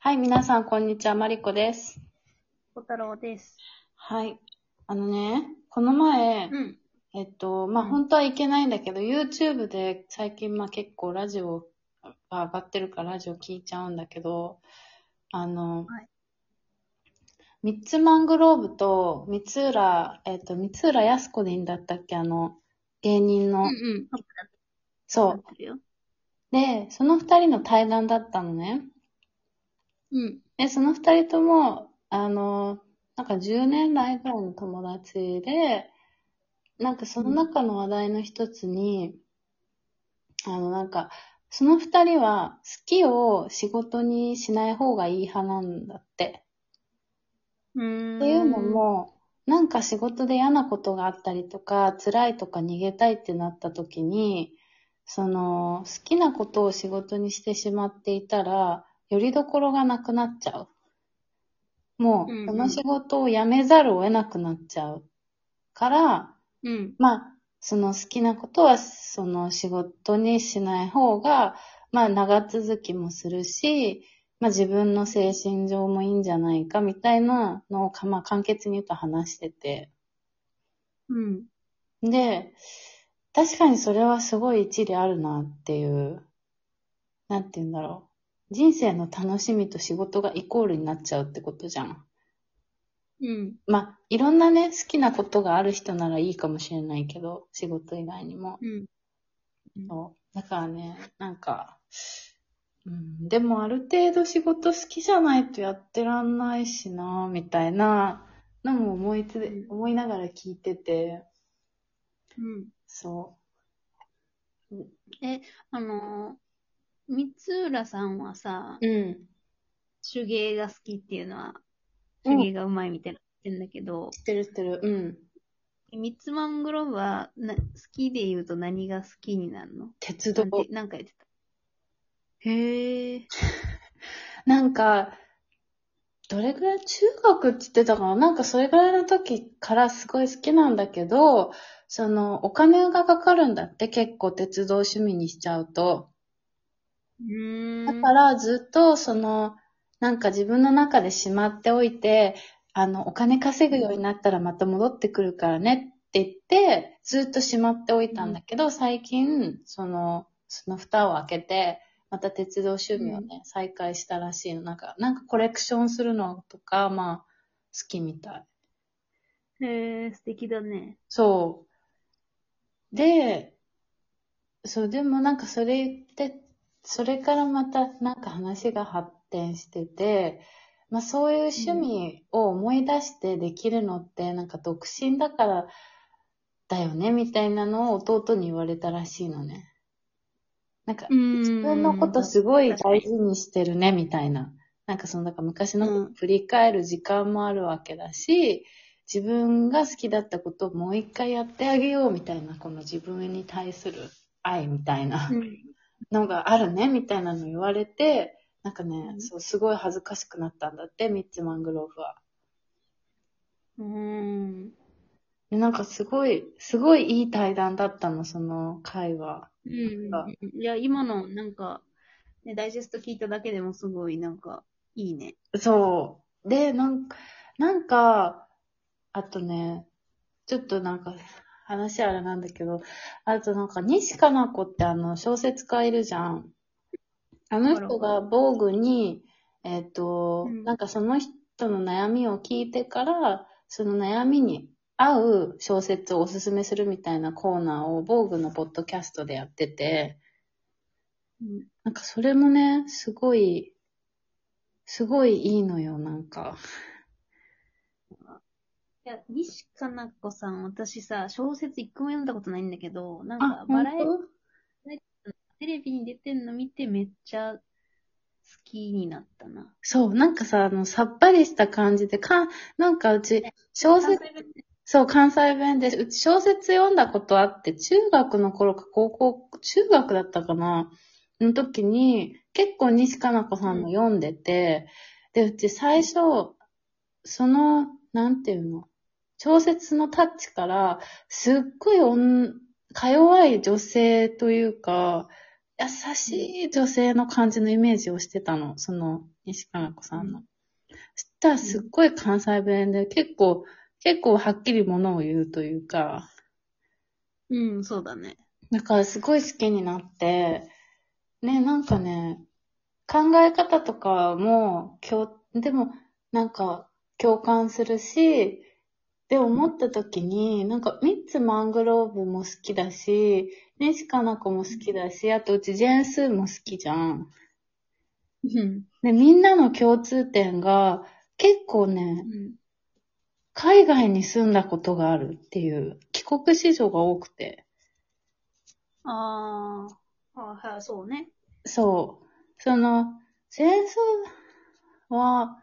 はい、皆さん、こんにちは。マリコです。小太郎です。はい。あのね、この前、ん。えっと、まあ、うん本当はいけないんだけど、YouTube で最近、まあ、結構ラジオが上がってるからラジオ聞いちゃうんだけど、あの、はいミッツマングローブと三浦、えっと、三浦靖子でいいんだったっけ？あの、芸人の。うん。そう。で、その二人の対談だったのね。うん。で、その二人とも、あの、なんか10年来ぐらいの友達で、なんかその中の話題の一つに、あの、なんか、その二人は好きを仕事にしない方がいい派なんだって。う。っていうの、も、なんか仕事で嫌なことがあったりとか、辛いとか逃げたいってなった時に、その、好きなことを仕事にしてしまっていたら、よりどころがなくなっちゃう。もう、うんうんその仕事を辞めざるを得なくなっちゃう。から、うん。まあ、その好きなことは、その仕事にしない方が、まあ長続きもするし、まあ自分の精神上もいいんじゃないかみたいなのをか、まあ簡潔に言うと話してて。うん。で、確かにそれはすごい一理あるなっていう、なんて言うんだろう。人生の楽しみと仕事がイコールになっちゃうってことじゃん。うん。まあ、いろんなね、好きなことがある人ならいいかもしれないけど、仕事以外にも。うん。そう。だからね、なんか、うん、でもある程度仕事好きじゃないとやってらんないしな、みたいなのも思いつ、うん思いながら聞いてて、うん。そあのー、三浦さんはさう。、うん。手芸が好きっていうのは、うん手芸がうまいみたいな言ってんだけど、知ってる知ってる。うん。ミッツマングローブはな好きで言うと何が好きになるの？鉄道なん。て、なんか言ってた。へえ。なんか、どれぐらい中学って言ってたかな？なんかそれぐらいの時からすごい好きなんだけど、その、お金がかかるんだって結構鉄道趣味にしちゃうと。だからずっとその、なんか自分の中でしまっておいて、あの、お金稼ぐようになったらまた戻ってくるからねって言って、ずっとしまっておいたんだけど、最近、その、その蓋を開けて、また鉄道趣味をね、再開したらしいの。なんか、なんかコレクションするのとか、まあ、好きみたい。へえ、素敵だね。そう。で、そう、でもなんかそれ言って、それからまたなんか話が発展してて、まあそういう趣味を思い出してできるのってなんか独身だからだよねみたいなのを弟に言われたらしいのね。なんか自自分のことすごい大事にしてるねみたいな。なんかそのなんか昔の振り返る時間もあるわけだし、自分が好きだったことをもう一回やってあげようみたいな、この自分に対する愛みたいなうん。のがあるねみたいなの言われて、なんかね、うんそう、すごい恥ずかしくなったんだって、ミッツマングローブは。うーん。でなんかすごい、すごいいい対談だったの、その会話。うんあ。いや、今の、なんか、ね、ダイジェスト聞いただけでもすごい、なんか、いいね。そう。で、なんか、なんか、あとね、ちょっとなんか、話あれなんだけど、あとなんか、西加奈子ってあの、小説家いるじゃん。あの人が防具に、えっ、と、うんなんかその人の悩みを聞いてから、その悩みに合う小説をおすすめするみたいなコーナーを防具のポッドキャストでやってて、うん。なんかそれもね、すごい、すごいいいのよ、なんか。いや、西加奈子さん、私さ、小説一個も読んだことないんだけど、なんあか、、バラエ本テレビに出てんの見てめっちゃ好きになったな。そう、なんかさ、あの、さっぱりした感じで、か、なんかうち、小説、そう、関西弁で、うち小説読んだことあって、中学の頃か高校、中学だったかなの時に、結構西加奈子さんの読んでて、で、うち最初、その、なんていうの、小説のタッチから、すっごいおんか弱い女性というか、優しい女性の感じのイメージをしてたの。その、西加奈子さんの。そしたらすっごい関西弁で、結構、結構はっきりものを言うというか、うん、そうだね。だからすごい好きになって、ね、なんかね、考え方とかも、共、でも、なんか、共感するし、で、思った時に、なんか、ミッツマングローブも好きだし、西加奈子も好きだし、あとうちジェーンスーも好きじゃん。うん。で、みんなの共通点が、結構ね、海外に住んだことがあるっていう、帰国子女が多くて。ああ、あはい、そうね。そう。その、ジェーンスーは、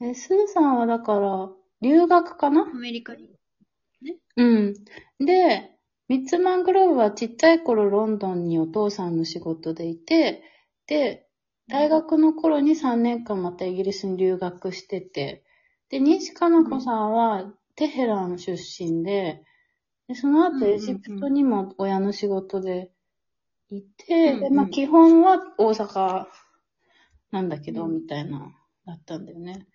え、スーさんはだから、留学かな？アメリカに。うん。で、ミッツマングローブはちっちゃい頃ロンドンにお父さんの仕事でいて、で、大学の頃に3年間またイギリスに留学してて、で、西加奈子さんはテヘラン出身で、でその後エジプトにも親の仕事でいて、うんで、まあ基本は大阪なんだけど、うんみたいな、だったんだよね。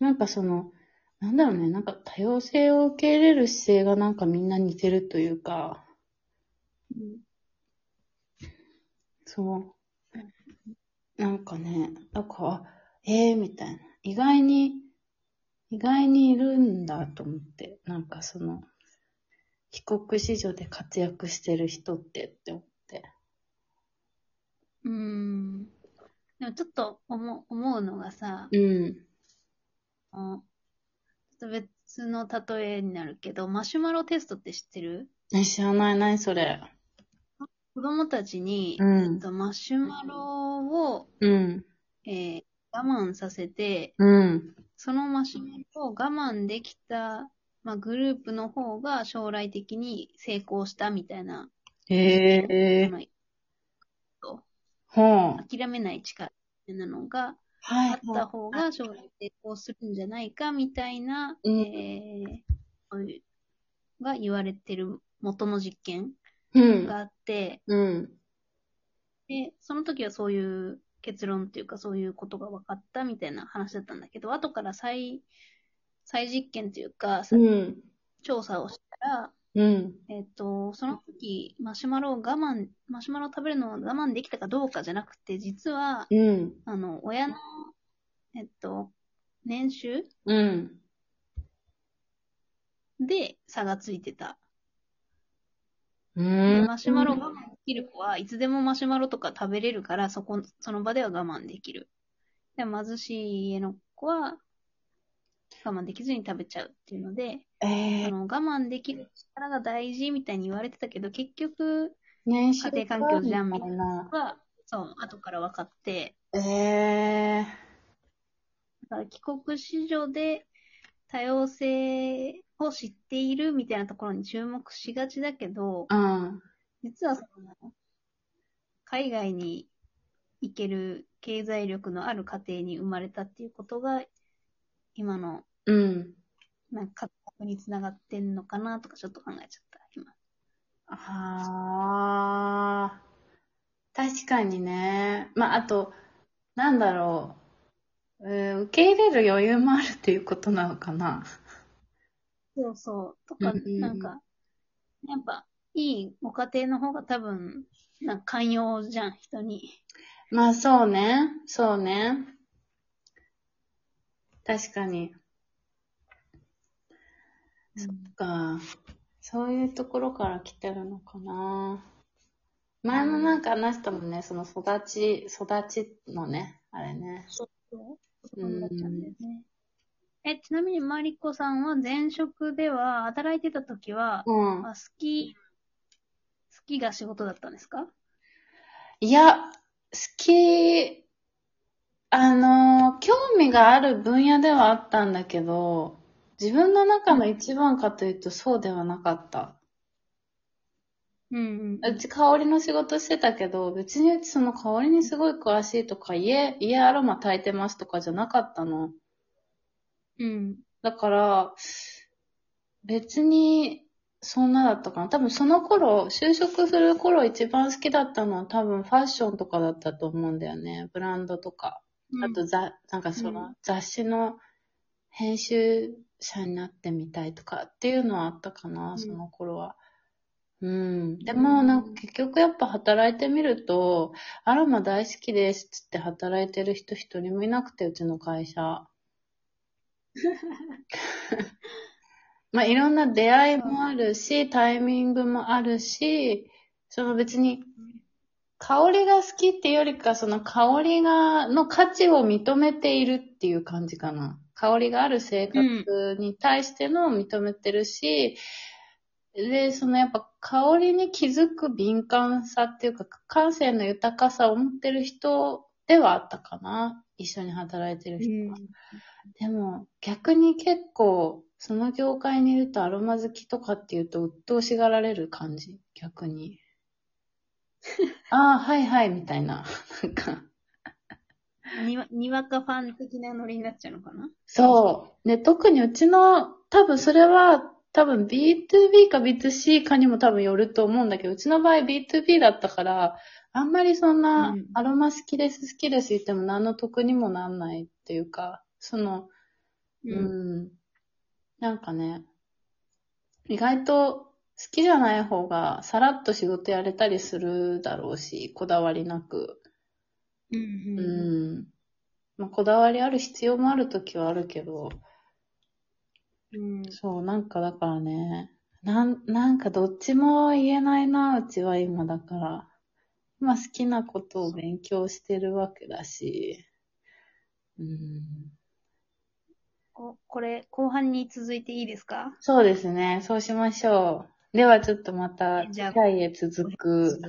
うんなんかその、なんだろうね、なんか多様性を受け入れる姿勢がなんかみんな似てるというか、うんそう。なんかね、なんか、ええー、みたいな。意外に、意外にいるんだと思って、なんかその、帰国子女で活躍してる人ってって思って。うーん。でもちょっと思思うのがさ、うん。あちょっと別の例えになるけど、マシュマロテストって知ってる？え、知らない、何それ。子供たちに、うんえっと、マシュマロを、うん。えー我慢させて、うん。そのマシュマロを我慢できた、まあ、グループの方が将来的に成功したみたいな、へえそのほう。諦めない力みたいなのがはい。あった方が将来成功するんじゃないかみたいな、うんえーそういうが言われてる元の実験うん。があって、うん。で、その時はそういう結論っていうかそういうことが分かったみたいな話だったんだけど、後から再、再実験というか、うん。調査をしたら、うん。えっと、その時、マシュマロを我慢、マシュマロを食べるのを我慢できたかどうかじゃなくて、実は、うん。あの、親の、えっと、年収うん。で差がついてた。うでん。マシュマロを我慢できる子はいつでもマシュマロとか食べれるから、そこ、その場では我慢できる。で、貧しい家の子は我慢できずに食べちゃうっていうので、えー、あの我慢できる力が大事みたいに言われてたけど、結局年収家庭環境じゃんみたいな。は、そう、後から分かって、ええだから帰国子女で多様性を知っているみたいなところに注目しがちだけど、うん。実はその、海外に行ける経済力のある家庭に生まれたっていうことが、今の、うん。なんか、活躍につながってんのかなとかちょっと考えちゃった、今。ああ。確かにね。まあ、あと、なんだろう。えー受け入れる余裕もあるっていうことなのかな。そうそう。とか、うんうんうんなんか、やっぱ、いいご家庭の方が多分、なんか寛容じゃん、人に。まあ、そうね。そうね。確かに。そっか。そういうところから来てるのかな。前もなんか話したもんね、その育ち、育ちのね、あれね。そうそう。そうん。え、ちなみにマリコさんは前職では、働いてた時は、うん。まあ、好き、好きが仕事だったんですか？いや、好き、あの、興味がある分野ではあったんだけど、自分の中の一番かというとそうではなかった。うんうち香りの仕事してたけど、別にうちその香りにすごい詳しいとか、家、家アロマ炊いてますとかじゃなかったの。うん。だから、別に、そんなだったかな。多分その頃、就職する頃一番好きだったのは多分ファッションとかだったと思うんだよね。ブランドとか。あと、ざ、なんかその、う雑誌の編集者になってみたいとかっていうのはあったかな、うんその頃は。うん。でも、なんか結局やっぱ働いてみると、アロマ大好きですっつって働いてる人一人もいなくて、うちの会社。まあ、いろんな出会いもあるし、タイミングもあるし、その別に、香りが好きっていうよりか、その香りが、の価値を認めているっていう感じかな。香りがある生活に対しての認めてるし、で、そのやっぱ香りに気づく敏感さっていうか、感性の豊かさを持ってる人ではあったかな。一緒に働いてる人は。でも、逆に結構、その業界にいるとアロマ好きとかっていうと、鬱陶しがられる感じ。逆に。ああ、はいはい、みたいな。なんか。にわ、にわかファン的なノリになっちゃうのかな？そう。で、特にうちの、多分それは、多分 B2B か B2C かにも多分よると思うんだけど、うちの場合 B2B だったから、あんまりそんなうん、アロマ好きです、好きです言っても何の得にもなんないっていうか、その、う。うんん。なんかね、意外と好きじゃない方がさらっと仕事やれたりするだろうし、こだわりなく。うん。ううん。ん。まあ、こだわりある必要もあるときはあるけど、うん。そう、なんかだからね、なん、なんかどっちも言えないな、うちは今だから。今好きなことを勉強してるわけだし。うん。ここれ、後半に続いていいですか？そうですね、そうしましょう。ではちょっとまた、次回へ続く。